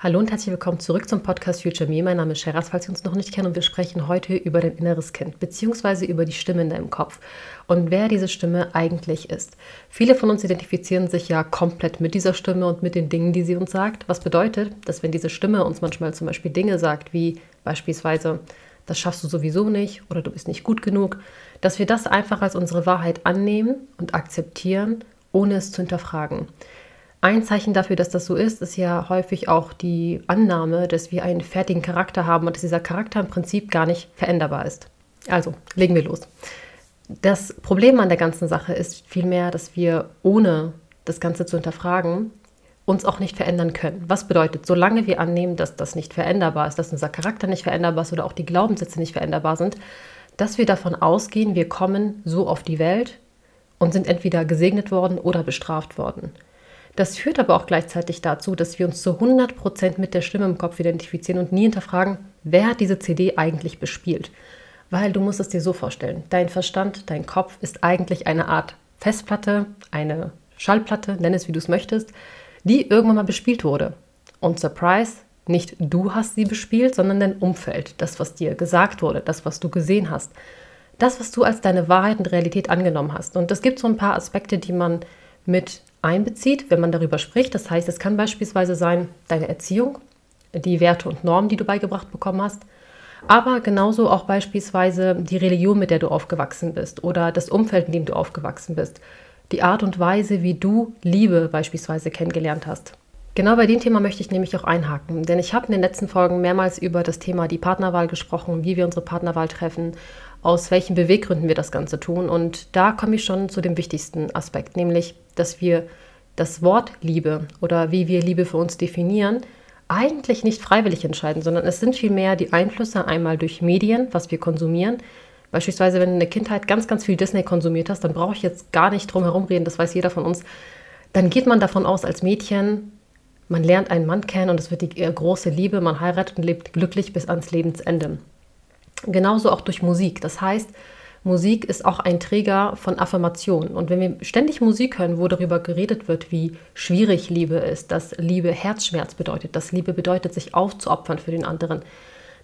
Hallo und herzlich willkommen zurück zum Podcast Future Me. Mein Name ist Sheraz, falls Sie uns noch nicht kennen und wir sprechen heute über dein inneres Kind, beziehungsweise über die Stimme in deinem Kopf und wer diese Stimme eigentlich ist. Viele von uns identifizieren sich ja komplett mit dieser Stimme und mit den Dingen, die sie uns sagt, was bedeutet, dass wenn diese Stimme uns manchmal zum Beispiel Dinge sagt, wie beispielsweise, das schaffst du sowieso nicht oder du bist nicht gut genug, dass wir das einfach als unsere Wahrheit annehmen und akzeptieren, ohne es zu hinterfragen. Ein Zeichen dafür, dass das so ist, ist ja häufig auch die Annahme, dass wir einen fertigen Charakter haben und dass dieser Charakter im Prinzip gar nicht veränderbar ist. Also, legen wir los. Das Problem an der ganzen Sache ist vielmehr, dass wir ohne das Ganze zu hinterfragen, uns auch nicht verändern können. Was bedeutet, solange wir annehmen, dass das nicht veränderbar ist, dass unser Charakter nicht veränderbar ist oder auch die Glaubenssätze nicht veränderbar sind, dass wir davon ausgehen, wir kommen so auf die Welt und sind entweder gesegnet worden oder bestraft worden. Das führt aber auch gleichzeitig dazu, dass wir uns zu 100% mit der Stimme im Kopf identifizieren und nie hinterfragen, wer hat diese CD eigentlich bespielt. Weil du musst es dir so vorstellen, dein Verstand, dein Kopf ist eigentlich eine Art Festplatte, eine Schallplatte, nenn es wie du es möchtest, die irgendwann mal bespielt wurde. Und Surprise, nicht du hast sie bespielt, sondern dein Umfeld, das, was dir gesagt wurde, das, was du gesehen hast, das, was du als deine Wahrheit und Realität angenommen hast. Und es gibt so ein paar Aspekte, die man mit einbezieht, wenn man darüber spricht. Das heißt, es kann beispielsweise sein deine Erziehung, die Werte und Normen, die du beigebracht bekommen hast, aber genauso auch beispielsweise die Religion, mit der du aufgewachsen bist oder das Umfeld, in dem du aufgewachsen bist, die Art und Weise, wie du Liebe beispielsweise kennengelernt hast. Genau bei dem Thema möchte ich nämlich auch einhaken, denn ich habe in den letzten Folgen mehrmals über das Thema die Partnerwahl gesprochen, wie wir unsere Partnerwahl treffen, aus welchen Beweggründen wir das Ganze tun. Und da komme ich schon zu dem wichtigsten Aspekt, nämlich, dass wir das Wort Liebe oder wie wir Liebe für uns definieren, eigentlich nicht freiwillig entscheiden, sondern es sind vielmehr die Einflüsse einmal durch Medien, was wir konsumieren. Beispielsweise, wenn du in der Kindheit ganz, ganz viel Disney konsumiert hast, dann brauche ich jetzt gar nicht drum herum reden, das weiß jeder von uns. Dann geht man davon aus, als Mädchen, man lernt einen Mann kennen und es wird die große Liebe, man heiratet und lebt glücklich bis ans Lebensende. Genauso auch durch Musik. Das heißt, Musik ist auch ein Träger von Affirmation. Und wenn wir ständig Musik hören, wo darüber geredet wird, wie schwierig Liebe ist, dass Liebe Herzschmerz bedeutet, dass Liebe bedeutet, sich aufzuopfern für den anderen,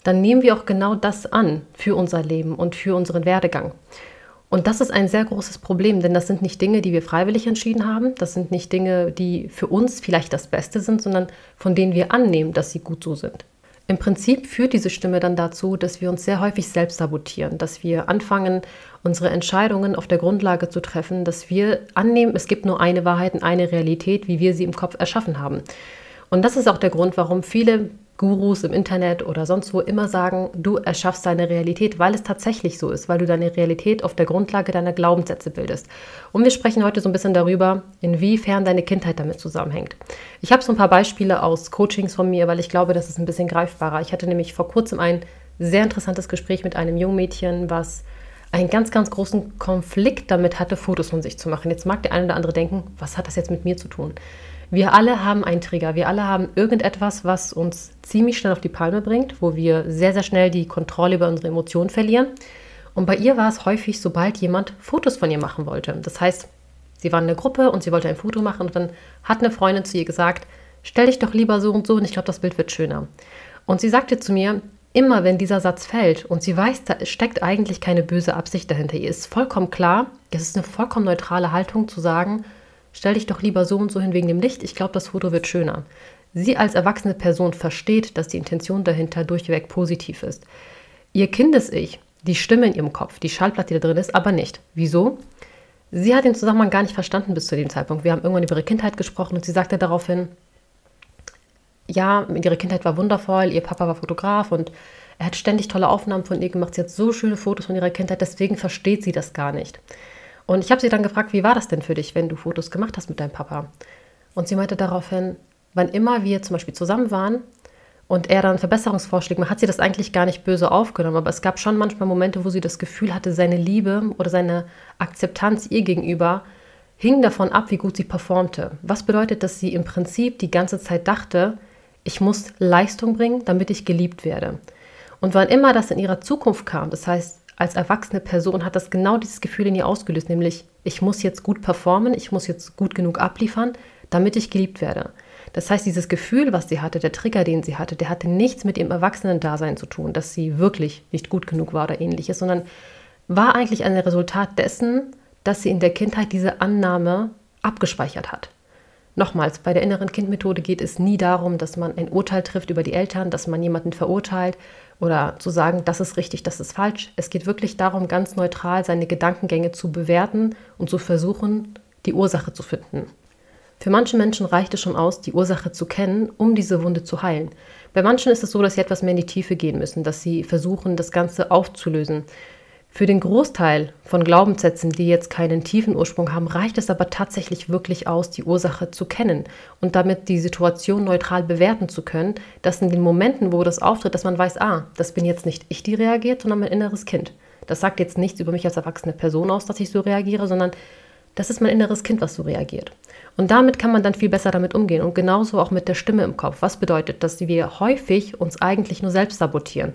dann nehmen wir auch genau das an für unser Leben und für unseren Werdegang. Und das ist ein sehr großes Problem, denn das sind nicht Dinge, die wir freiwillig entschieden haben, das sind nicht Dinge, die für uns vielleicht das Beste sind, sondern von denen wir annehmen, dass sie gut so sind. Im Prinzip führt diese Stimme dann dazu, dass wir uns sehr häufig selbst sabotieren, dass wir anfangen, unsere Entscheidungen auf der Grundlage zu treffen, dass wir annehmen, es gibt nur eine Wahrheit und eine Realität, wie wir sie im Kopf erschaffen haben. Und das ist auch der Grund, warum viele Gurus im Internet oder sonst wo immer sagen, du erschaffst deine Realität, weil es tatsächlich so ist, weil du deine Realität auf der Grundlage deiner Glaubenssätze bildest. Und wir sprechen heute so ein bisschen darüber, inwiefern deine Kindheit damit zusammenhängt. Ich habe so ein paar Beispiele aus Coachings von mir, weil ich glaube, das ist ein bisschen greifbarer. Ich hatte nämlich vor kurzem ein sehr interessantes Gespräch mit einem jungen Mädchen, was einen ganz, ganz großen Konflikt damit hatte, Fotos von sich zu machen. Jetzt mag der eine oder andere denken, was hat das jetzt mit mir zu tun? Wir alle haben einen Trigger. Wir alle haben irgendetwas, was uns ziemlich schnell auf die Palme bringt, wo wir sehr, sehr schnell die Kontrolle über unsere Emotionen verlieren. Und bei ihr war es häufig, sobald jemand Fotos von ihr machen wollte. Das heißt, sie war in der Gruppe und sie wollte ein Foto machen und dann hat eine Freundin zu ihr gesagt, stell dich doch lieber so und so und ich glaube, das Bild wird schöner. Und sie sagte zu mir, immer wenn dieser Satz fällt und sie weiß, da steckt eigentlich keine böse Absicht dahinter, ihr ist vollkommen klar, es ist eine vollkommen neutrale Haltung zu sagen, stell dich doch lieber so und so hin wegen dem Licht, ich glaube, das Foto wird schöner. Sie als erwachsene Person versteht, dass die Intention dahinter durchweg positiv ist. Ihr Kindes-Ich, die Stimme in ihrem Kopf, die Schallplatte, die da drin ist, aber nicht. Wieso? Sie hat den Zusammenhang gar nicht verstanden bis zu dem Zeitpunkt. Wir haben irgendwann über ihre Kindheit gesprochen und sie sagte daraufhin, ja, ihre Kindheit war wundervoll, ihr Papa war Fotograf und er hat ständig tolle Aufnahmen von ihr gemacht. Sie hat so schöne Fotos von ihrer Kindheit, deswegen versteht sie das gar nicht. Und ich habe sie dann gefragt, wie war das denn für dich, wenn du Fotos gemacht hast mit deinem Papa? Und sie meinte daraufhin, wann immer wir zum Beispiel zusammen waren und er dann Verbesserungsvorschläge macht, hat sie das eigentlich gar nicht böse aufgenommen. Aber es gab schon manchmal Momente, wo sie das Gefühl hatte, seine Liebe oder seine Akzeptanz ihr gegenüber hing davon ab, wie gut sie performte. Was bedeutet, dass sie im Prinzip die ganze Zeit dachte, ich muss Leistung bringen, damit ich geliebt werde. Und wann immer das in ihrer Zukunft kam, das heißt, als erwachsene Person hat das genau dieses Gefühl in ihr ausgelöst, nämlich ich muss jetzt gut performen, ich muss jetzt gut genug abliefern, damit ich geliebt werde. Das heißt, dieses Gefühl, was sie hatte, der Trigger, den sie hatte, der hatte nichts mit ihrem Erwachsenen-Dasein zu tun, dass sie wirklich nicht gut genug war oder ähnliches, sondern war eigentlich ein Resultat dessen, dass sie in der Kindheit diese Annahme abgespeichert hat. Nochmals, bei der inneren Kindmethode geht es nie darum, dass man ein Urteil trifft über die Eltern, dass man jemanden verurteilt oder zu sagen, das ist richtig, das ist falsch. Es geht wirklich darum, ganz neutral seine Gedankengänge zu bewerten und zu versuchen, die Ursache zu finden. Für manche Menschen reicht es schon aus, die Ursache zu kennen, um diese Wunde zu heilen. Bei manchen ist es so, dass sie etwas mehr in die Tiefe gehen müssen, dass sie versuchen, das Ganze aufzulösen. Für den Großteil von Glaubenssätzen, die jetzt keinen tiefen Ursprung haben, reicht es aber tatsächlich wirklich aus, die Ursache zu kennen und damit die Situation neutral bewerten zu können, dass in den Momenten, wo das auftritt, dass man weiß, ah, das bin jetzt nicht ich, die reagiert, sondern mein inneres Kind. Das sagt jetzt nichts über mich als erwachsene Person aus, dass ich so reagiere, sondern das ist mein inneres Kind, was so reagiert. Und damit kann man dann viel besser damit umgehen und genauso auch mit der Stimme im Kopf. Was bedeutet, dass wir häufig uns eigentlich nur selbst sabotieren?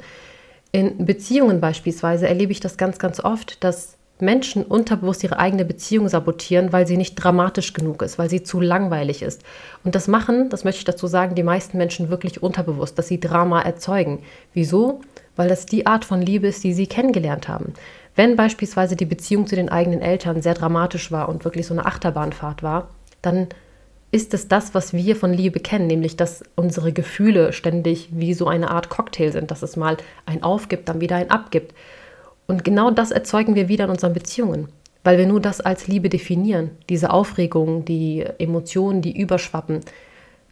In Beziehungen beispielsweise erlebe ich das ganz, ganz oft, dass Menschen unterbewusst ihre eigene Beziehung sabotieren, weil sie nicht dramatisch genug ist, weil sie zu langweilig ist. Und das machen, das möchte ich dazu sagen, die meisten Menschen wirklich unterbewusst, dass sie Drama erzeugen. Wieso? Weil das die Art von Liebe ist, die sie kennengelernt haben. Wenn beispielsweise die Beziehung zu den eigenen Eltern sehr dramatisch war und wirklich so eine Achterbahnfahrt war, dann ist es das, was wir von Liebe kennen, nämlich dass unsere Gefühle ständig wie so eine Art Cocktail sind, dass es mal ein aufgibt, dann wieder ein abgibt. Und genau das erzeugen wir wieder in unseren Beziehungen, weil wir nur das als Liebe definieren, diese Aufregung, die Emotionen, die überschwappen.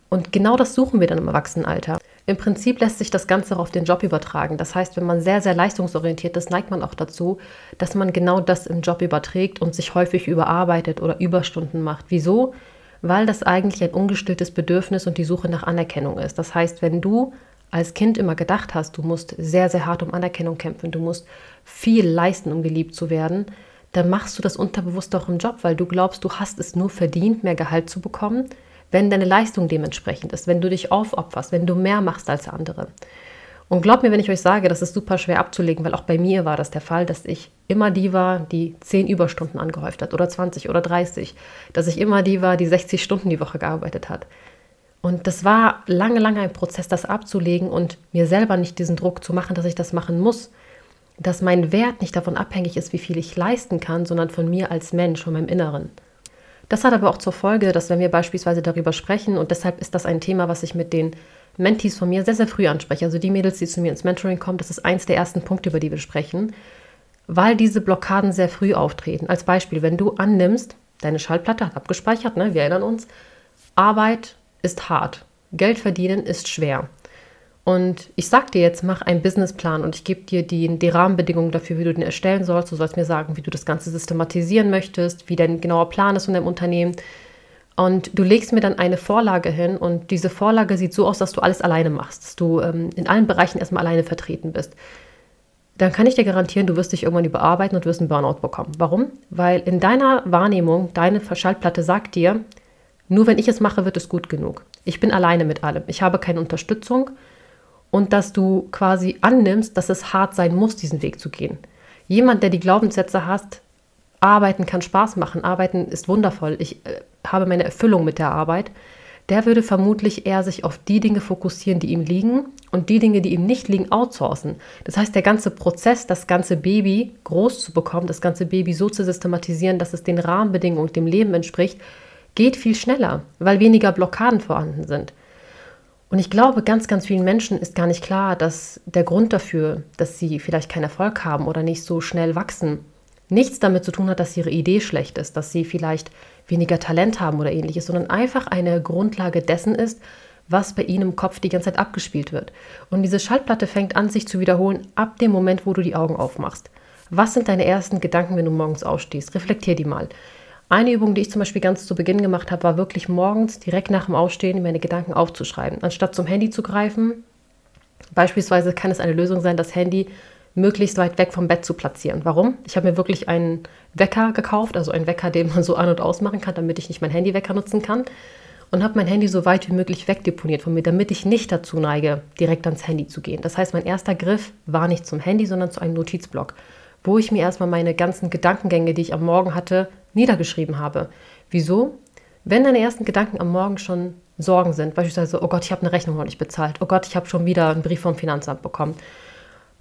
Und genau das suchen wir dann im Erwachsenenalter. Im Prinzip lässt sich das Ganze auch auf den Job übertragen. Das heißt, wenn man sehr, sehr leistungsorientiert ist, neigt man auch dazu, dass man genau das im Job überträgt und sich häufig überarbeitet oder Überstunden macht. Wieso? Weil das eigentlich ein ungestilltes Bedürfnis und die Suche nach Anerkennung ist. Das heißt, wenn du als Kind immer gedacht hast, du musst sehr, sehr hart um Anerkennung kämpfen, du musst viel leisten, um geliebt zu werden, dann machst du das unterbewusst auch im Job, weil du glaubst, du hast es nur verdient, mehr Gehalt zu bekommen, wenn deine Leistung dementsprechend ist, wenn du dich aufopferst, wenn du mehr machst als andere. Und glaubt mir, wenn ich euch sage, das ist super schwer abzulegen, weil auch bei mir war das der Fall, dass ich immer die war, die 10 Überstunden angehäuft hat oder 20 oder 30, dass ich immer die war, die 60 Stunden die Woche gearbeitet hat. Und das war lange, lange ein Prozess, das abzulegen und mir selber nicht diesen Druck zu machen, dass ich das machen muss, dass mein Wert nicht davon abhängig ist, wie viel ich leisten kann, sondern von mir als Mensch, von meinem Inneren. Das hat aber auch zur Folge, dass wenn wir beispielsweise darüber sprechen, und deshalb ist das ein Thema, was ich mit den Mentees von mir sehr, sehr früh anspreche. Also die Mädels, die zu mir ins Mentoring kommen, das ist eins der ersten Punkte, über die wir sprechen, weil diese Blockaden sehr früh auftreten. Als Beispiel, wenn du annimmst, deine Schallplatte hat abgespeichert, ne, wir erinnern uns, Arbeit ist hart, Geld verdienen ist schwer. Und ich sag dir jetzt, mach einen Businessplan und ich gebe dir die, die Rahmenbedingungen dafür, wie du den erstellen sollst. Du sollst mir sagen, wie du das Ganze systematisieren möchtest, wie dein genauer Plan ist von deinem Unternehmen. Und du legst mir dann eine Vorlage hin und diese Vorlage sieht so aus, dass du alles alleine machst, dass du ähm, in allen Bereichen erstmal alleine vertreten bist. Dann kann ich dir garantieren, du wirst dich irgendwann überarbeiten und wirst einen Burnout bekommen. Warum? Weil in deiner Wahrnehmung, deine Verschaltplatte sagt dir, nur wenn ich es mache, wird es gut genug. Ich bin alleine mit allem. Ich habe keine Unterstützung und dass du quasi annimmst, dass es hart sein muss, diesen Weg zu gehen. Jemand, der die Glaubenssätze hast, Arbeiten kann Spaß machen, Arbeiten ist wundervoll, ich äh, habe meine Erfüllung mit der Arbeit, der würde vermutlich eher sich auf die Dinge fokussieren, die ihm liegen und die Dinge, die ihm nicht liegen, outsourcen. Das heißt, der ganze Prozess, das ganze Baby groß zu bekommen, das ganze Baby so zu systematisieren, dass es den Rahmenbedingungen und dem Leben entspricht, geht viel schneller, weil weniger Blockaden vorhanden sind. Und ich glaube, ganz, ganz vielen Menschen ist gar nicht klar, dass der Grund dafür, dass sie vielleicht keinen Erfolg haben oder nicht so schnell wachsen, nichts damit zu tun hat, dass ihre Idee schlecht ist, dass sie vielleicht weniger Talent haben oder ähnliches, sondern einfach eine Grundlage dessen ist, was bei ihnen im Kopf die ganze Zeit abgespielt wird. Und diese Schallplatte fängt an, sich zu wiederholen ab dem Moment, wo du die Augen aufmachst. Was sind deine ersten Gedanken, wenn du morgens aufstehst? Reflektier die mal. Eine Übung, die ich zum Beispiel ganz zu Beginn gemacht habe, war wirklich morgens direkt nach dem Aufstehen meine Gedanken aufzuschreiben. Anstatt zum Handy zu greifen, beispielsweise kann es eine Lösung sein, das Handy möglichst weit weg vom Bett zu platzieren. Warum? Ich habe mir wirklich einen Wecker gekauft, also einen Wecker, den man so an- und ausmachen kann, damit ich nicht mein Handywecker nutzen kann. Und habe mein Handy so weit wie möglich wegdeponiert von mir, damit ich nicht dazu neige, direkt ans Handy zu gehen. Das heißt, mein erster Griff war nicht zum Handy, sondern zu einem Notizblock, wo ich mir erstmal meine ganzen Gedankengänge, die ich am Morgen hatte, niedergeschrieben habe. Wieso? Wenn deine ersten Gedanken am Morgen schon Sorgen sind, beispielsweise, oh Gott, ich habe eine Rechnung noch nicht bezahlt, oh Gott, ich habe schon wieder einen Brief vom Finanzamt bekommen,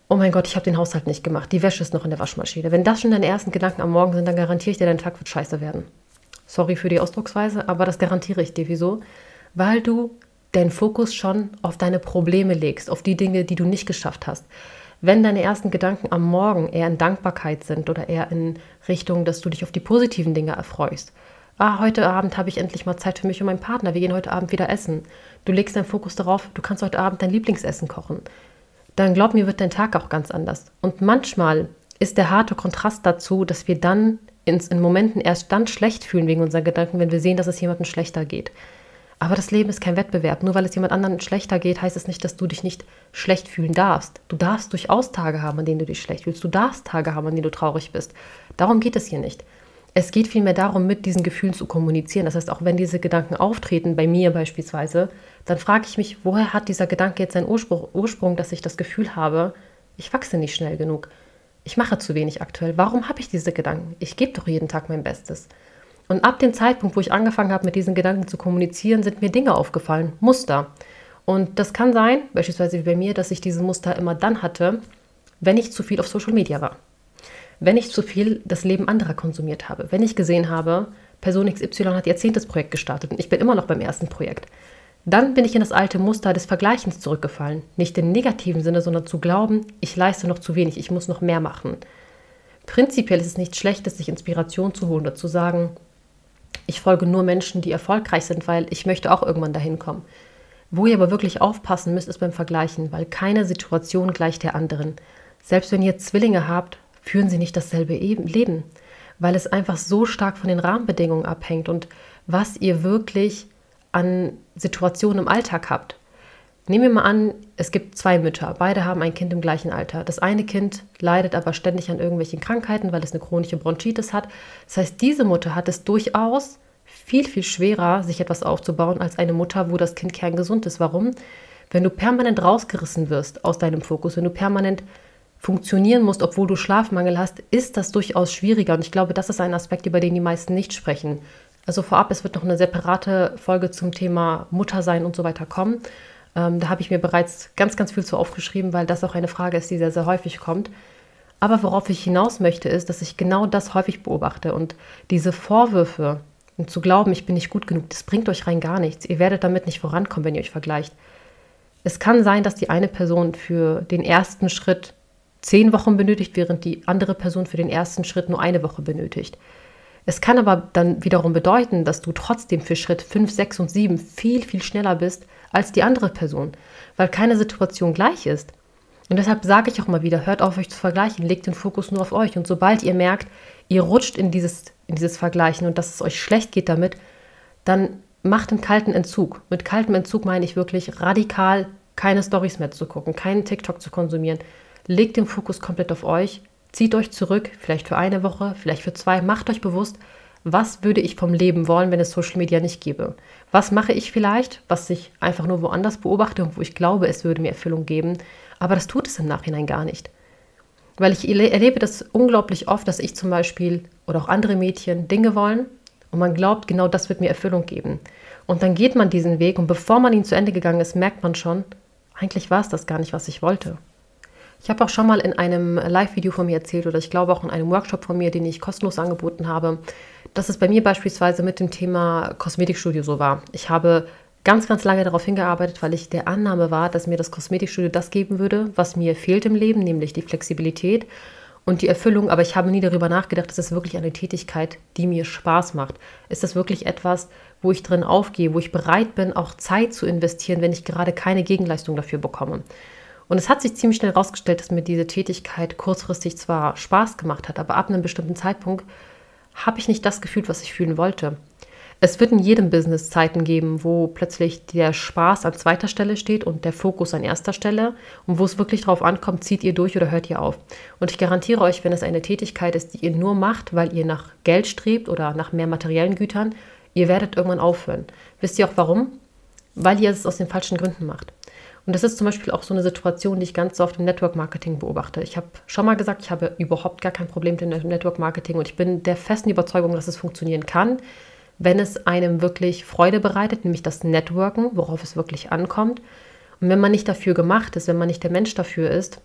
oh mein Gott, ich habe den Haushalt nicht gemacht, die Wäsche ist noch in der Waschmaschine. Wenn das schon deine ersten Gedanken am Morgen sind, dann garantiere ich dir, dein Tag wird scheiße werden. Sorry für die Ausdrucksweise, aber das garantiere ich dir. Wieso? Weil du deinen Fokus schon auf deine Probleme legst, auf die Dinge, die du nicht geschafft hast. Wenn deine ersten Gedanken am Morgen eher in Dankbarkeit sind oder eher in Richtung, dass du dich auf die positiven Dinge erfreust. Ah, heute Abend habe ich endlich mal Zeit für mich und meinen Partner. Wir gehen heute Abend wieder essen. Du legst deinen Fokus darauf, du kannst heute Abend dein Lieblingsessen kochen. Dann glaub mir, wird dein Tag auch ganz anders. Und manchmal ist der harte Kontrast dazu, dass wir dann in Momenten erst dann schlecht fühlen wegen unseren Gedanken, wenn wir sehen, dass es jemandem schlechter geht. Aber das Leben ist kein Wettbewerb. Nur weil es jemand anderen schlechter geht, heißt es nicht, dass du dich nicht schlecht fühlen darfst. Du darfst durchaus Tage haben, an denen du dich schlecht fühlst. Du darfst Tage haben, an denen du traurig bist. Darum geht es hier nicht. Es geht vielmehr darum, mit diesen Gefühlen zu kommunizieren. Das heißt, auch wenn diese Gedanken auftreten, bei mir beispielsweise, dann frage ich mich, woher hat dieser Gedanke jetzt seinen Ursprung, Ursprung, dass ich das Gefühl habe, ich wachse nicht schnell genug. Ich mache zu wenig aktuell. Warum habe ich diese Gedanken? Ich gebe doch jeden Tag mein Bestes. Und ab dem Zeitpunkt, wo ich angefangen habe, mit diesen Gedanken zu kommunizieren, sind mir Dinge aufgefallen, Muster. Und das kann sein, beispielsweise wie bei mir, dass ich diese Muster immer dann hatte, wenn ich zu viel auf Social Media war. Wenn ich zu viel das Leben anderer konsumiert habe. Wenn ich gesehen habe, Person XY hat ihr zehntes Projekt gestartet und ich bin immer noch beim ersten Projekt. Dann bin ich in das alte Muster des Vergleichens zurückgefallen. Nicht im negativen Sinne, sondern zu glauben, ich leiste noch zu wenig, ich muss noch mehr machen. Prinzipiell ist es nicht schlecht, sich Inspiration zu holen oder zu sagen, ich folge nur Menschen, die erfolgreich sind, weil ich möchte auch irgendwann dahin kommen. Wo ihr aber wirklich aufpassen müsst, ist beim Vergleichen, weil keine Situation gleicht der anderen. Selbst wenn ihr Zwillinge habt, führen sie nicht dasselbe Leben, weil es einfach so stark von den Rahmenbedingungen abhängt und was ihr wirklich an Situationen im Alltag habt. Nehmen wir mal an, es gibt zwei Mütter, beide haben ein Kind im gleichen Alter. Das eine Kind leidet aber ständig an irgendwelchen Krankheiten, weil es eine chronische Bronchitis hat. Das heißt, diese Mutter hat es durchaus viel, viel schwerer, sich etwas aufzubauen, als eine Mutter, wo das Kind kerngesund ist. Warum? Wenn du permanent rausgerissen wirst aus deinem Fokus, wenn du permanent funktionieren musst, obwohl du Schlafmangel hast, ist das durchaus schwieriger. Und ich glaube, das ist ein Aspekt, über den die meisten nicht sprechen. Also vorab, es wird noch eine separate Folge zum Thema Muttersein und so weiter kommen. Ähm, da habe ich mir bereits ganz, ganz viel zu aufgeschrieben, weil das auch eine Frage ist, die sehr, sehr häufig kommt. Aber worauf ich hinaus möchte, ist, dass ich genau das häufig beobachte. Und diese Vorwürfe und zu glauben, ich bin nicht gut genug, das bringt euch rein gar nichts. Ihr werdet damit nicht vorankommen, wenn ihr euch vergleicht. Es kann sein, dass die eine Person für den ersten Schritt zehn Wochen benötigt, während die andere Person für den ersten Schritt nur eine Woche benötigt. Es kann aber dann wiederum bedeuten, dass du trotzdem für Schritt 5, 6 und 7 viel, viel schneller bist als die andere Person, weil keine Situation gleich ist. Und deshalb sage ich auch mal wieder, hört auf euch zu vergleichen, legt den Fokus nur auf euch. Und sobald ihr merkt, ihr rutscht in dieses, in dieses Vergleichen und dass es euch schlecht geht damit, dann macht einen kalten Entzug. Mit kaltem Entzug meine ich wirklich radikal keine Stories mehr zu gucken, keinen TikTok zu konsumieren. Legt den Fokus komplett auf euch, zieht euch zurück, vielleicht für eine Woche, vielleicht für zwei, macht euch bewusst, was würde ich vom Leben wollen, wenn es Social Media nicht gäbe? Was mache ich vielleicht, was ich einfach nur woanders beobachte und wo ich glaube, es würde mir Erfüllung geben, aber das tut es im Nachhinein gar nicht. Weil ich erlebe das unglaublich oft, dass ich zum Beispiel oder auch andere Mädchen Dinge wollen und man glaubt, genau das wird mir Erfüllung geben. Und dann geht man diesen Weg und bevor man ihn zu Ende gegangen ist, merkt man schon, eigentlich war es das gar nicht, was ich wollte. Ich habe auch schon mal in einem Live-Video von mir erzählt oder ich glaube auch in einem Workshop von mir, den ich kostenlos angeboten habe, dass es bei mir beispielsweise mit dem Thema Kosmetikstudio so war. Ich habe ganz, ganz lange darauf hingearbeitet, weil ich der Annahme war, dass mir das Kosmetikstudio das geben würde, was mir fehlt im Leben, nämlich die Flexibilität und die Erfüllung. Aber ich habe nie darüber nachgedacht, ist das wirklich eine Tätigkeit, die mir Spaß macht? Ist das wirklich etwas, wo ich drin aufgehe, wo ich bereit bin, auch Zeit zu investieren, wenn ich gerade keine Gegenleistung dafür bekomme? Und es hat sich ziemlich schnell herausgestellt, dass mir diese Tätigkeit kurzfristig zwar Spaß gemacht hat, aber ab einem bestimmten Zeitpunkt habe ich nicht das gefühlt, was ich fühlen wollte. Es wird in jedem Business Zeiten geben, wo plötzlich der Spaß an zweiter Stelle steht und der Fokus an erster Stelle und wo es wirklich darauf ankommt, zieht ihr durch oder hört ihr auf. Und ich garantiere euch, wenn es eine Tätigkeit ist, die ihr nur macht, weil ihr nach Geld strebt oder nach mehr materiellen Gütern, ihr werdet irgendwann aufhören. Wisst ihr auch warum? Weil ihr es aus den falschen Gründen macht. Und das ist zum Beispiel auch so eine Situation, die ich ganz oft im Network Marketing beobachte. Ich habe schon mal gesagt, ich habe überhaupt gar kein Problem mit dem Network Marketing und ich bin der festen Überzeugung, dass es funktionieren kann, wenn es einem wirklich Freude bereitet, nämlich das Networken, worauf es wirklich ankommt. Und wenn man nicht dafür gemacht ist, wenn man nicht der Mensch dafür ist,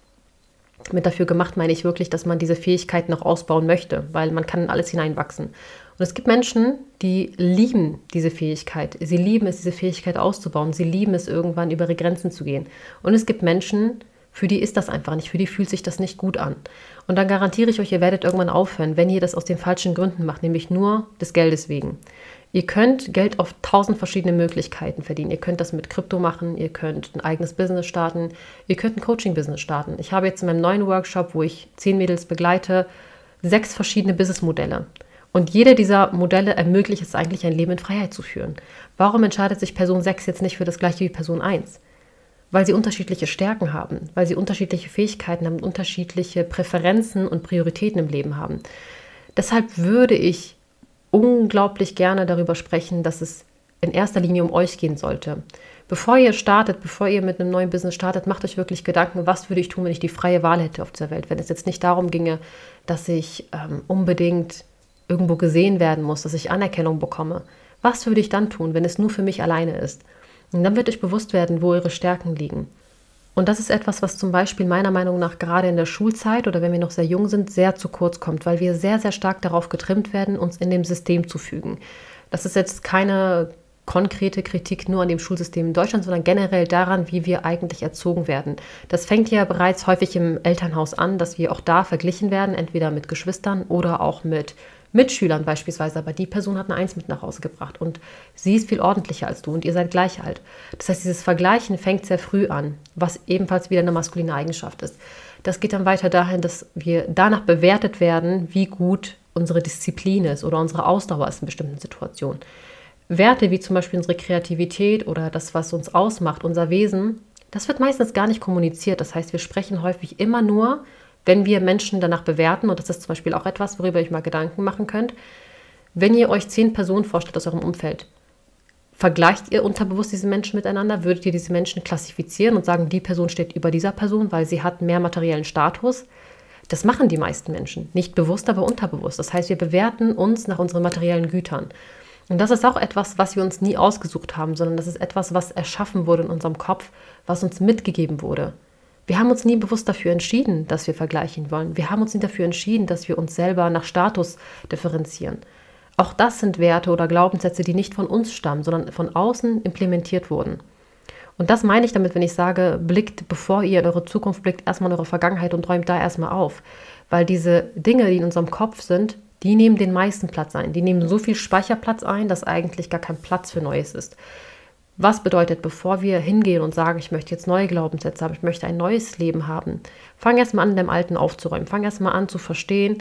mit dafür gemacht meine ich wirklich, dass man diese Fähigkeit noch ausbauen möchte, weil man kann in alles hineinwachsen. Und es gibt Menschen, die lieben diese Fähigkeit. Sie lieben es, diese Fähigkeit auszubauen. Sie lieben es, irgendwann über ihre Grenzen zu gehen. Und es gibt Menschen, für die ist das einfach nicht, für die fühlt sich das nicht gut an. Und dann garantiere ich euch, ihr werdet irgendwann aufhören, wenn ihr das aus den falschen Gründen macht, nämlich nur des Geldes wegen. Ihr könnt Geld auf tausend verschiedene Möglichkeiten verdienen. Ihr könnt das mit Krypto machen, ihr könnt ein eigenes Business starten, ihr könnt ein Coaching-Business starten. Ich habe jetzt in meinem neuen Workshop, wo ich zehn Mädels begleite, sechs verschiedene Businessmodelle. Und jede dieser Modelle ermöglicht es eigentlich, ein Leben in Freiheit zu führen. Warum entscheidet sich Person 6 jetzt nicht für das gleiche wie Person 1? weil sie unterschiedliche Stärken haben, weil sie unterschiedliche Fähigkeiten haben, unterschiedliche Präferenzen und Prioritäten im Leben haben. Deshalb würde ich unglaublich gerne darüber sprechen, dass es in erster Linie um euch gehen sollte. Bevor ihr startet, bevor ihr mit einem neuen Business startet, macht euch wirklich Gedanken, was würde ich tun, wenn ich die freie Wahl hätte auf dieser Welt. Wenn es jetzt nicht darum ginge, dass ich ähm, unbedingt irgendwo gesehen werden muss, dass ich Anerkennung bekomme. Was würde ich dann tun, wenn es nur für mich alleine ist? Und dann wird euch bewusst werden, wo eure Stärken liegen. Und das ist etwas, was zum Beispiel meiner Meinung nach gerade in der Schulzeit oder wenn wir noch sehr jung sind, sehr zu kurz kommt, weil wir sehr, sehr stark darauf getrimmt werden, uns in dem System zu fügen. Das ist jetzt keine konkrete Kritik nur an dem Schulsystem in Deutschland, sondern generell daran, wie wir eigentlich erzogen werden. Das fängt ja bereits häufig im Elternhaus an, dass wir auch da verglichen werden, entweder mit Geschwistern oder auch mit Mitschülern beispielsweise, aber die Person hat eine Eins mit nach Hause gebracht und sie ist viel ordentlicher als du und ihr seid gleich alt. Das heißt, dieses Vergleichen fängt sehr früh an, was ebenfalls wieder eine maskuline Eigenschaft ist. Das geht dann weiter dahin, dass wir danach bewertet werden, wie gut unsere Disziplin ist oder unsere Ausdauer ist in bestimmten Situationen. Werte wie zum Beispiel unsere Kreativität oder das, was uns ausmacht, unser Wesen, das wird meistens gar nicht kommuniziert. Das heißt, wir sprechen häufig immer nur wenn wir Menschen danach bewerten, und das ist zum Beispiel auch etwas, worüber ihr euch mal Gedanken machen könnt, wenn ihr euch zehn Personen vorstellt aus eurem Umfeld, vergleicht ihr unterbewusst diese Menschen miteinander? Würdet ihr diese Menschen klassifizieren und sagen, die Person steht über dieser Person, weil sie hat mehr materiellen Status? Das machen die meisten Menschen. Nicht bewusst, aber unterbewusst. Das heißt, wir bewerten uns nach unseren materiellen Gütern. Und das ist auch etwas, was wir uns nie ausgesucht haben, sondern das ist etwas, was erschaffen wurde in unserem Kopf, was uns mitgegeben wurde. Wir haben uns nie bewusst dafür entschieden, dass wir vergleichen wollen. Wir haben uns nie dafür entschieden, dass wir uns selber nach Status differenzieren. Auch das sind Werte oder Glaubenssätze, die nicht von uns stammen, sondern von außen implementiert wurden. Und das meine ich damit, wenn ich sage, blickt, bevor ihr in eure Zukunft blickt, erstmal in eure Vergangenheit und räumt da erstmal auf. Weil diese Dinge, die in unserem Kopf sind, die nehmen den meisten Platz ein. Die nehmen so viel Speicherplatz ein, dass eigentlich gar kein Platz für Neues ist. Was bedeutet, bevor wir hingehen und sagen, ich möchte jetzt neue Glaubenssätze haben, ich möchte ein neues Leben haben, fang erstmal an, dem Alten aufzuräumen. Fang erstmal an zu verstehen,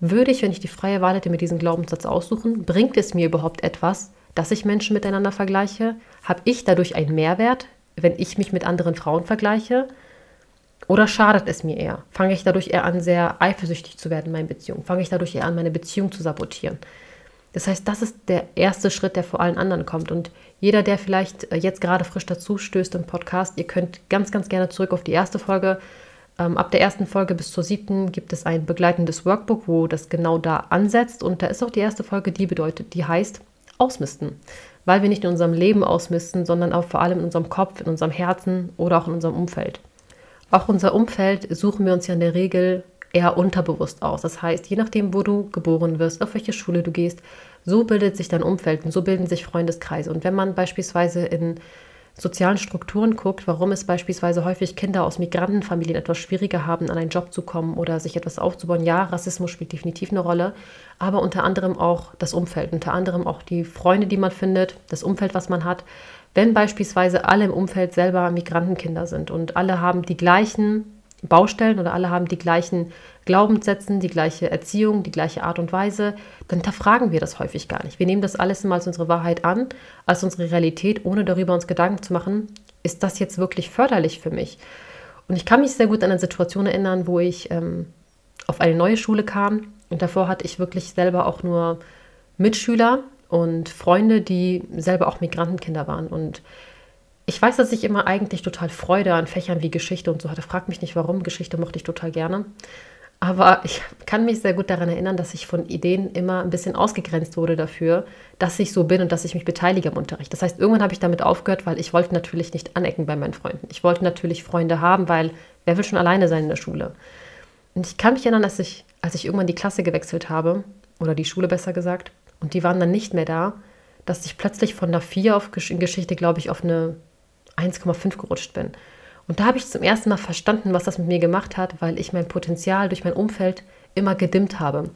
würde ich, wenn ich die freie Wahl hätte, mir diesen Glaubenssatz aussuchen? Bringt es mir überhaupt etwas, dass ich Menschen miteinander vergleiche? Habe ich dadurch einen Mehrwert, wenn ich mich mit anderen Frauen vergleiche? Oder schadet es mir eher? Fange ich dadurch eher an, sehr eifersüchtig zu werden in meinen Beziehungen? Fange ich dadurch eher an, meine Beziehung zu sabotieren? Das heißt, das ist der erste Schritt, der vor allen anderen kommt. Und jeder, der vielleicht äh, jetzt gerade frisch dazu stößt im Podcast, ihr könnt ganz, ganz gerne zurück auf die erste Folge. Ähm, ab der ersten Folge bis zur siebten gibt es ein begleitendes Workbook, wo das genau da ansetzt. Und da ist auch die erste Folge, die bedeutet, die heißt Ausmisten. Weil wir nicht in unserem Leben ausmisten, sondern auch vor allem in unserem Kopf, in unserem Herzen oder auch in unserem Umfeld. Auch unser Umfeld suchen wir uns ja in der Regel eher unterbewusst aus. Das heißt, je nachdem, wo du geboren wirst, auf welche Schule du gehst, so bildet sich dein Umfeld und so bilden sich Freundeskreise. Und wenn man beispielsweise in sozialen Strukturen guckt, warum es beispielsweise häufig Kinder aus Migrantenfamilien etwas schwieriger haben, an einen Job zu kommen oder sich etwas aufzubauen. Ja, Rassismus spielt definitiv eine Rolle, aber unter anderem auch das Umfeld, unter anderem auch die Freunde, die man findet, das Umfeld, was man hat. Wenn beispielsweise alle im Umfeld selber Migrantenkinder sind und alle haben die gleichen Baustellen oder alle haben die gleichen Glaubenssätze, die gleiche Erziehung, die gleiche Art und Weise, dann hinterfragen wir das häufig gar nicht. Wir nehmen das alles immer als unsere Wahrheit an, als unsere Realität, ohne darüber uns Gedanken zu machen, ist das jetzt wirklich förderlich für mich? Und ich kann mich sehr gut an eine Situation erinnern, wo ich ähm, auf eine neue Schule kam und davor hatte ich wirklich selber auch nur Mitschüler und Freunde, die selber auch Migrantenkinder waren. Und ich weiß, dass ich immer eigentlich total Freude an Fächern wie Geschichte und so hatte. Frag mich nicht warum. Geschichte mochte ich total gerne. Aber ich kann mich sehr gut daran erinnern, dass ich von Ideen immer ein bisschen ausgegrenzt wurde dafür, dass ich so bin und dass ich mich beteilige am Unterricht. Das heißt, irgendwann habe ich damit aufgehört, weil ich wollte natürlich nicht anecken bei meinen Freunden. Ich wollte natürlich Freunde haben, weil wer will schon alleine sein in der Schule? Und ich kann mich erinnern, dass ich, als ich irgendwann die Klasse gewechselt habe, oder die Schule besser gesagt, und die waren dann nicht mehr da, dass ich plötzlich von einer 4 auf in Geschichte, glaube ich, auf eine 1,5 gerutscht bin. Und da habe ich zum ersten Mal verstanden, was das mit mir gemacht hat, weil ich mein Potenzial durch mein Umfeld immer gedimmt habe.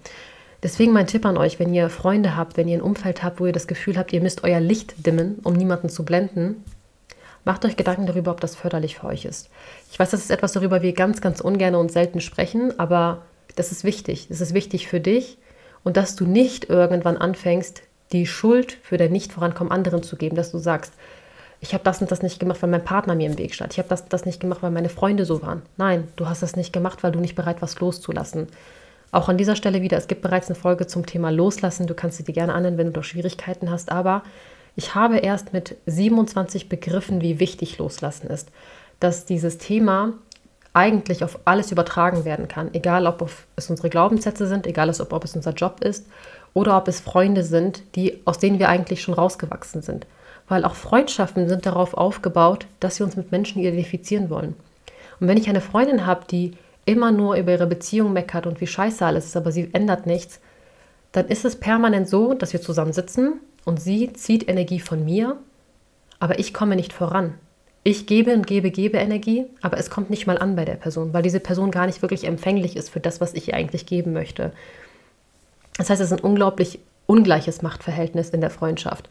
Deswegen mein Tipp an euch, wenn ihr Freunde habt, wenn ihr ein Umfeld habt, wo ihr das Gefühl habt, ihr müsst euer Licht dimmen, um niemanden zu blenden, macht euch Gedanken darüber, ob das förderlich für euch ist. Ich weiß, das ist etwas, darüber wir ganz, ganz ungern und selten sprechen, aber das ist wichtig. Das ist wichtig für dich und dass du nicht irgendwann anfängst, die Schuld für dein Nicht-Vorankommen anderen zu geben, dass du sagst, ich habe das und das nicht gemacht, weil mein Partner mir im Weg stand. Ich habe das und das nicht gemacht, weil meine Freunde so waren. Nein, du hast das nicht gemacht, weil du nicht bereit warst, loszulassen. Auch an dieser Stelle wieder, es gibt bereits eine Folge zum Thema Loslassen. Du kannst sie dir gerne annehmen, wenn du doch Schwierigkeiten hast. Aber ich habe erst mit 27 begriffen, wie wichtig Loslassen ist. Dass dieses Thema eigentlich auf alles übertragen werden kann. Egal, ob es unsere Glaubenssätze sind, egal, ob es unser Job ist oder ob es Freunde sind, die, aus denen wir eigentlich schon rausgewachsen sind weil auch Freundschaften sind darauf aufgebaut, dass wir uns mit Menschen identifizieren wollen. Und wenn ich eine Freundin habe, die immer nur über ihre Beziehung meckert und wie scheiße alles ist, aber sie ändert nichts, dann ist es permanent so, dass wir zusammen sitzen und sie zieht Energie von mir, aber ich komme nicht voran. Ich gebe und gebe, gebe Energie, aber es kommt nicht mal an bei der Person, weil diese Person gar nicht wirklich empfänglich ist für das, was ich ihr eigentlich geben möchte. Das heißt, es ist ein unglaublich ungleiches Machtverhältnis in der Freundschaft.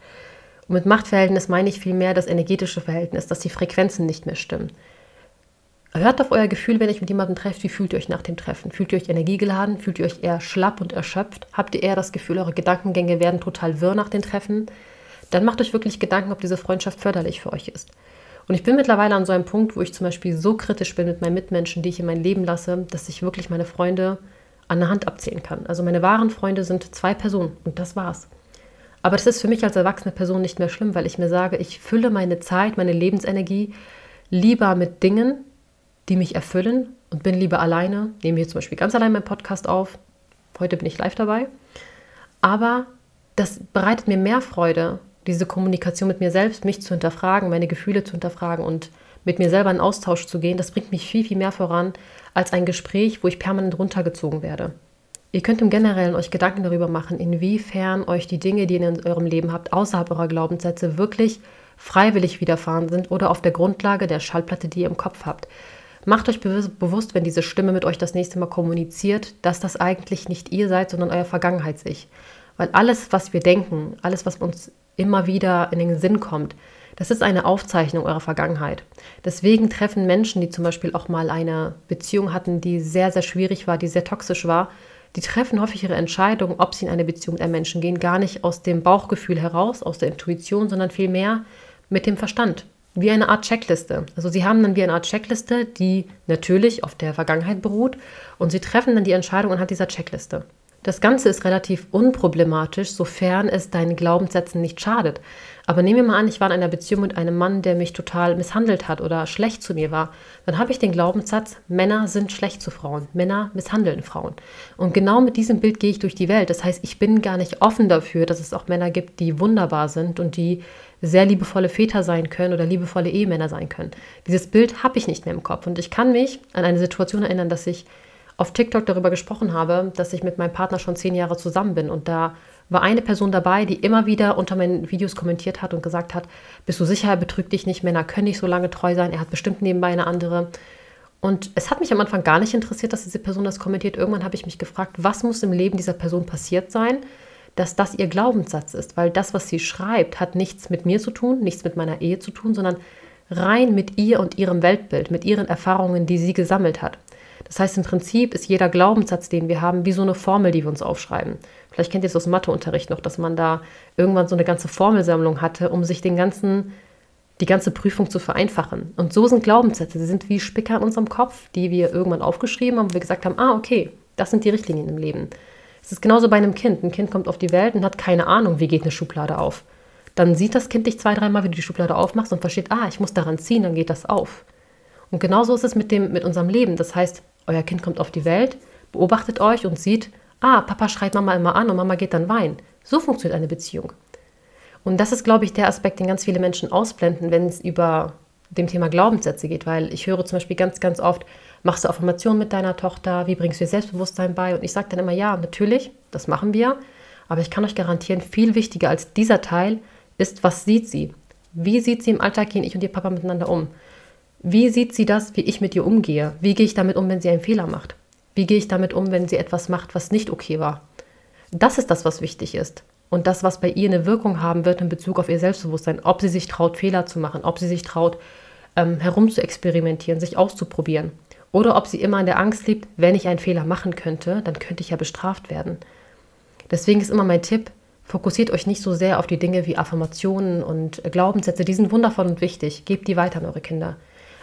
Und mit Machtverhältnis meine ich vielmehr das energetische Verhältnis, dass die Frequenzen nicht mehr stimmen. Hört auf euer Gefühl, wenn ihr euch mit jemandem trefft. Wie fühlt ihr euch nach dem Treffen? Fühlt ihr euch energiegeladen? Fühlt ihr euch eher schlapp und erschöpft? Habt ihr eher das Gefühl, eure Gedankengänge werden total wirr nach den Treffen? Dann macht euch wirklich Gedanken, ob diese Freundschaft förderlich für euch ist. Und ich bin mittlerweile an so einem Punkt, wo ich zum Beispiel so kritisch bin mit meinen Mitmenschen, die ich in mein Leben lasse, dass ich wirklich meine Freunde an der Hand abzählen kann. Also meine wahren Freunde sind zwei Personen und das war's. Aber das ist für mich als erwachsene Person nicht mehr schlimm, weil ich mir sage, ich fülle meine Zeit, meine Lebensenergie lieber mit Dingen, die mich erfüllen und bin lieber alleine. Nehme hier zum Beispiel ganz allein meinen Podcast auf. Heute bin ich live dabei. Aber das bereitet mir mehr Freude, diese Kommunikation mit mir selbst, mich zu hinterfragen, meine Gefühle zu hinterfragen und mit mir selber in Austausch zu gehen. Das bringt mich viel, viel mehr voran als ein Gespräch, wo ich permanent runtergezogen werde. Ihr könnt im Generellen euch Gedanken darüber machen, inwiefern euch die Dinge, die ihr in eurem Leben habt, außerhalb eurer Glaubenssätze wirklich freiwillig widerfahren sind oder auf der Grundlage der Schallplatte, die ihr im Kopf habt. Macht euch bewusst, wenn diese Stimme mit euch das nächste Mal kommuniziert, dass das eigentlich nicht ihr seid, sondern euer Vergangenheits-Ich. Weil alles, was wir denken, alles, was uns immer wieder in den Sinn kommt, das ist eine Aufzeichnung eurer Vergangenheit. Deswegen treffen Menschen, die zum Beispiel auch mal eine Beziehung hatten, die sehr, sehr schwierig war, die sehr toxisch war, die treffen häufig ihre Entscheidung, ob sie in eine Beziehung mit einem Menschen gehen, gar nicht aus dem Bauchgefühl heraus, aus der Intuition, sondern vielmehr mit dem Verstand. Wie eine Art Checkliste. Also sie haben dann wie eine Art Checkliste, die natürlich auf der Vergangenheit beruht und sie treffen dann die Entscheidung anhand dieser Checkliste. Das Ganze ist relativ unproblematisch, sofern es deinen Glaubenssätzen nicht schadet. Aber nehmen wir mal an, ich war in einer Beziehung mit einem Mann, der mich total misshandelt hat oder schlecht zu mir war. Dann habe ich den Glaubenssatz, Männer sind schlecht zu Frauen, Männer misshandeln Frauen. Und genau mit diesem Bild gehe ich durch die Welt. Das heißt, ich bin gar nicht offen dafür, dass es auch Männer gibt, die wunderbar sind und die sehr liebevolle Väter sein können oder liebevolle Ehemänner sein können. Dieses Bild habe ich nicht mehr im Kopf. Und ich kann mich an eine Situation erinnern, dass ich auf TikTok darüber gesprochen habe, dass ich mit meinem Partner schon zehn Jahre zusammen bin. Und da war eine Person dabei, die immer wieder unter meinen Videos kommentiert hat und gesagt hat, bist du sicher, er betrügt dich nicht, Männer können nicht so lange treu sein, er hat bestimmt nebenbei eine andere. Und es hat mich am Anfang gar nicht interessiert, dass diese Person das kommentiert. Irgendwann habe ich mich gefragt, was muss im Leben dieser Person passiert sein, dass das ihr Glaubenssatz ist. Weil das, was sie schreibt, hat nichts mit mir zu tun, nichts mit meiner Ehe zu tun, sondern rein mit ihr und ihrem Weltbild, mit ihren Erfahrungen, die sie gesammelt hat. Das heißt, im Prinzip ist jeder Glaubenssatz, den wir haben, wie so eine Formel, die wir uns aufschreiben. Vielleicht kennt ihr es aus Matheunterricht noch, dass man da irgendwann so eine ganze Formelsammlung hatte, um sich den ganzen, die ganze Prüfung zu vereinfachen. Und so sind Glaubenssätze. Sie sind wie Spicker in unserem Kopf, die wir irgendwann aufgeschrieben haben, wo wir gesagt haben, ah, okay, das sind die Richtlinien im Leben. Es ist genauso bei einem Kind. Ein Kind kommt auf die Welt und hat keine Ahnung, wie geht eine Schublade auf. Dann sieht das Kind dich zwei, dreimal, wie du die Schublade aufmachst und versteht, ah, ich muss daran ziehen, dann geht das auf. Und genauso ist es mit, dem, mit unserem Leben. Das heißt, euer Kind kommt auf die Welt, beobachtet euch und sieht, ah, Papa schreit Mama immer an und Mama geht dann weinen. So funktioniert eine Beziehung. Und das ist, glaube ich, der Aspekt, den ganz viele Menschen ausblenden, wenn es über dem Thema Glaubenssätze geht, weil ich höre zum Beispiel ganz, ganz oft, machst du Affirmationen mit deiner Tochter, wie bringst du ihr Selbstbewusstsein bei? Und ich sage dann immer, ja, natürlich, das machen wir, aber ich kann euch garantieren, viel wichtiger als dieser Teil ist, was sieht sie? Wie sieht sie im Alltag gehen ich und ihr Papa miteinander um? Wie sieht sie das, wie ich mit ihr umgehe? Wie gehe ich damit um, wenn sie einen Fehler macht? Wie gehe ich damit um, wenn sie etwas macht, was nicht okay war? Das ist das, was wichtig ist. Und das, was bei ihr eine Wirkung haben wird in Bezug auf ihr Selbstbewusstsein, ob sie sich traut, Fehler zu machen, ob sie sich traut, ähm, herum zu experimentieren, sich auszuprobieren. Oder ob sie immer in der Angst lebt, wenn ich einen Fehler machen könnte, dann könnte ich ja bestraft werden. Deswegen ist immer mein Tipp, fokussiert euch nicht so sehr auf die Dinge wie Affirmationen und Glaubenssätze, die sind wundervoll und wichtig, gebt die weiter an eure Kinder.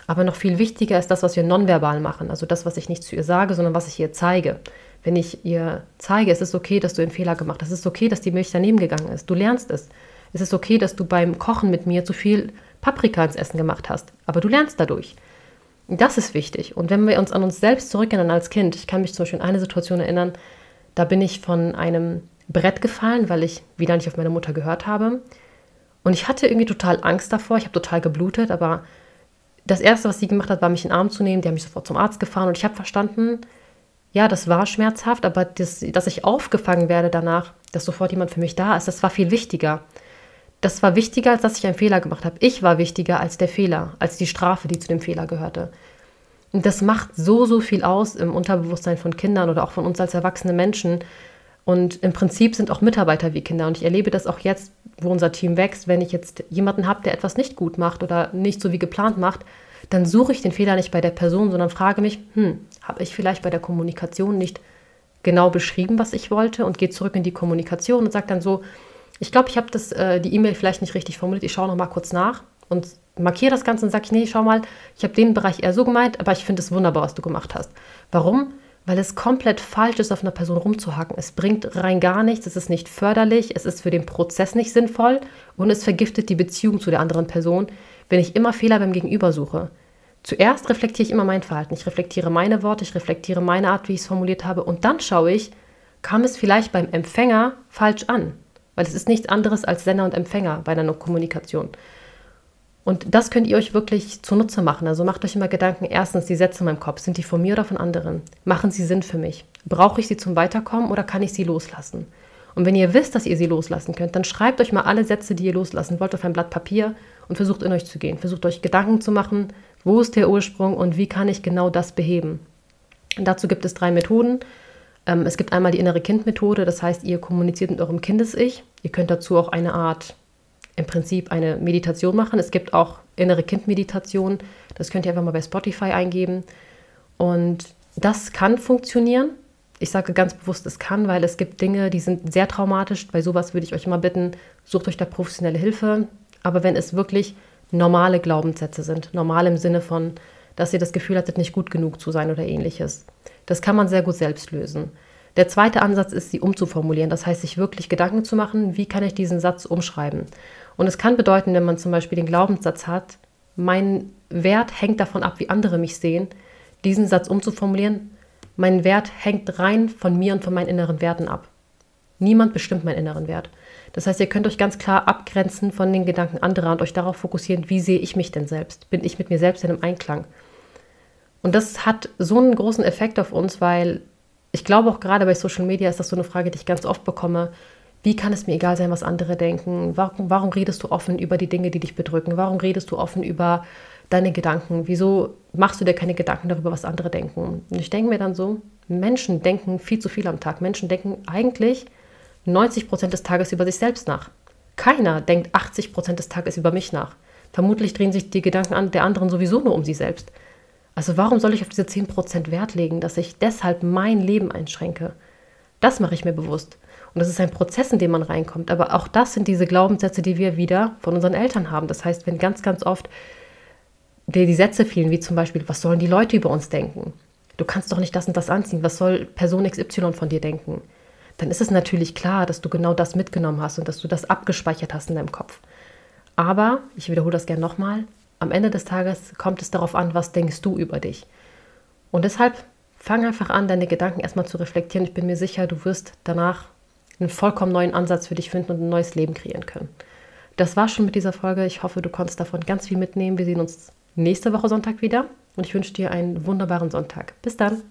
Aber noch viel wichtiger ist das, was wir nonverbal machen, also das, was ich nicht zu ihr sage, sondern was ich ihr zeige. Wenn ich ihr zeige, es ist okay, dass du einen Fehler gemacht hast, es ist okay, dass die Milch daneben gegangen ist, du lernst es. Es ist okay, dass du beim Kochen mit mir zu viel Paprika ins Essen gemacht hast, aber du lernst dadurch. Das ist wichtig. Und wenn wir uns an uns selbst zurückerinnern als Kind, ich kann mich zum Beispiel an eine Situation erinnern, da bin ich von einem Brett gefallen, weil ich wieder nicht auf meine Mutter gehört habe. Und ich hatte irgendwie total Angst davor. Ich habe total geblutet, aber das Erste, was sie gemacht hat, war, mich in den Arm zu nehmen. Die haben mich sofort zum Arzt gefahren und ich habe verstanden, ja, das war schmerzhaft, aber das, dass ich aufgefangen werde danach, dass sofort jemand für mich da ist, das war viel wichtiger. Das war wichtiger, als dass ich einen Fehler gemacht habe. Ich war wichtiger als der Fehler, als die Strafe, die zu dem Fehler gehörte. Und das macht so, so viel aus im Unterbewusstsein von Kindern oder auch von uns als erwachsene Menschen. Und im Prinzip sind auch Mitarbeiter wie Kinder. Und ich erlebe das auch jetzt, wo unser Team wächst. Wenn ich jetzt jemanden habe, der etwas nicht gut macht oder nicht so wie geplant macht, dann suche ich den Fehler nicht bei der Person, sondern frage mich, hm, habe ich vielleicht bei der Kommunikation nicht genau beschrieben, was ich wollte und gehe zurück in die Kommunikation und sage dann so, ich glaube, ich habe äh, die E-Mail vielleicht nicht richtig formuliert, ich schaue noch mal kurz nach und markiere das Ganze und sage, nee, schau mal, ich habe den Bereich eher so gemeint, aber ich finde es wunderbar, was du gemacht hast. Warum? Weil es komplett falsch ist, auf einer Person rumzuhacken. Es bringt rein gar nichts, es ist nicht förderlich, es ist für den Prozess nicht sinnvoll und es vergiftet die Beziehung zu der anderen Person, wenn ich immer Fehler beim Gegenüber suche. Zuerst reflektiere ich immer mein Verhalten. Ich reflektiere meine Worte, ich reflektiere meine Art, wie ich es formuliert habe und dann schaue ich, kam es vielleicht beim Empfänger falsch an? Weil es ist nichts anderes als Sender und Empfänger bei einer Kommunikation. Und das könnt ihr euch wirklich zunutze machen. Also macht euch immer Gedanken, erstens, die Sätze in meinem Kopf, sind die von mir oder von anderen? Machen sie Sinn für mich? Brauche ich sie zum Weiterkommen oder kann ich sie loslassen? Und wenn ihr wisst, dass ihr sie loslassen könnt, dann schreibt euch mal alle Sätze, die ihr loslassen wollt, auf ein Blatt Papier und versucht in euch zu gehen. Versucht euch Gedanken zu machen, wo ist der Ursprung und wie kann ich genau das beheben. Und dazu gibt es drei Methoden. Ähm, es gibt einmal die innere Kind-Methode, das heißt, ihr kommuniziert mit eurem Kindes-Ich. Ihr könnt dazu auch eine Art im Prinzip eine Meditation machen. Es gibt auch innere Kind-Meditation. Das könnt ihr einfach mal bei Spotify eingeben. Und das kann funktionieren. Ich sage ganz bewusst, es kann, weil es gibt Dinge, die sind sehr traumatisch. Bei sowas würde ich euch immer bitten, sucht euch da professionelle Hilfe. Aber wenn es wirklich normale Glaubenssätze sind, normal im Sinne von, dass ihr das Gefühl hattet, nicht gut genug zu sein oder ähnliches, das kann man sehr gut selbst lösen. Der zweite Ansatz ist, sie umzuformulieren. Das heißt, sich wirklich Gedanken zu machen, wie kann ich diesen Satz umschreiben. Und es kann bedeuten, wenn man zum Beispiel den Glaubenssatz hat, mein Wert hängt davon ab, wie andere mich sehen, diesen Satz umzuformulieren, mein Wert hängt rein von mir und von meinen inneren Werten ab. Niemand bestimmt meinen inneren Wert. Das heißt, ihr könnt euch ganz klar abgrenzen von den Gedanken anderer und euch darauf fokussieren, wie sehe ich mich denn selbst? Bin ich mit mir selbst in einem Einklang? Und das hat so einen großen Effekt auf uns, weil ich glaube auch gerade bei Social Media ist das so eine Frage, die ich ganz oft bekomme. Wie kann es mir egal sein, was andere denken? Warum, warum redest du offen über die Dinge, die dich bedrücken? Warum redest du offen über deine Gedanken? Wieso machst du dir keine Gedanken darüber, was andere denken? Und ich denke mir dann so, Menschen denken viel zu viel am Tag. Menschen denken eigentlich 90 Prozent des Tages über sich selbst nach. Keiner denkt 80 Prozent des Tages über mich nach. Vermutlich drehen sich die Gedanken der anderen sowieso nur um sie selbst. Also warum soll ich auf diese 10 Prozent Wert legen, dass ich deshalb mein Leben einschränke? Das mache ich mir bewusst. Und das ist ein Prozess, in den man reinkommt. Aber auch das sind diese Glaubenssätze, die wir wieder von unseren Eltern haben. Das heißt, wenn ganz, ganz oft dir die Sätze fielen, wie zum Beispiel, was sollen die Leute über uns denken? Du kannst doch nicht das und das anziehen. Was soll Person XY von dir denken? Dann ist es natürlich klar, dass du genau das mitgenommen hast und dass du das abgespeichert hast in deinem Kopf. Aber, ich wiederhole das gerne nochmal, am Ende des Tages kommt es darauf an, was denkst du über dich. Und deshalb Fang einfach an, deine Gedanken erstmal zu reflektieren. Ich bin mir sicher, du wirst danach einen vollkommen neuen Ansatz für dich finden und ein neues Leben kreieren können. Das war schon mit dieser Folge. Ich hoffe, du konntest davon ganz viel mitnehmen. Wir sehen uns nächste Woche Sonntag wieder und ich wünsche dir einen wunderbaren Sonntag. Bis dann.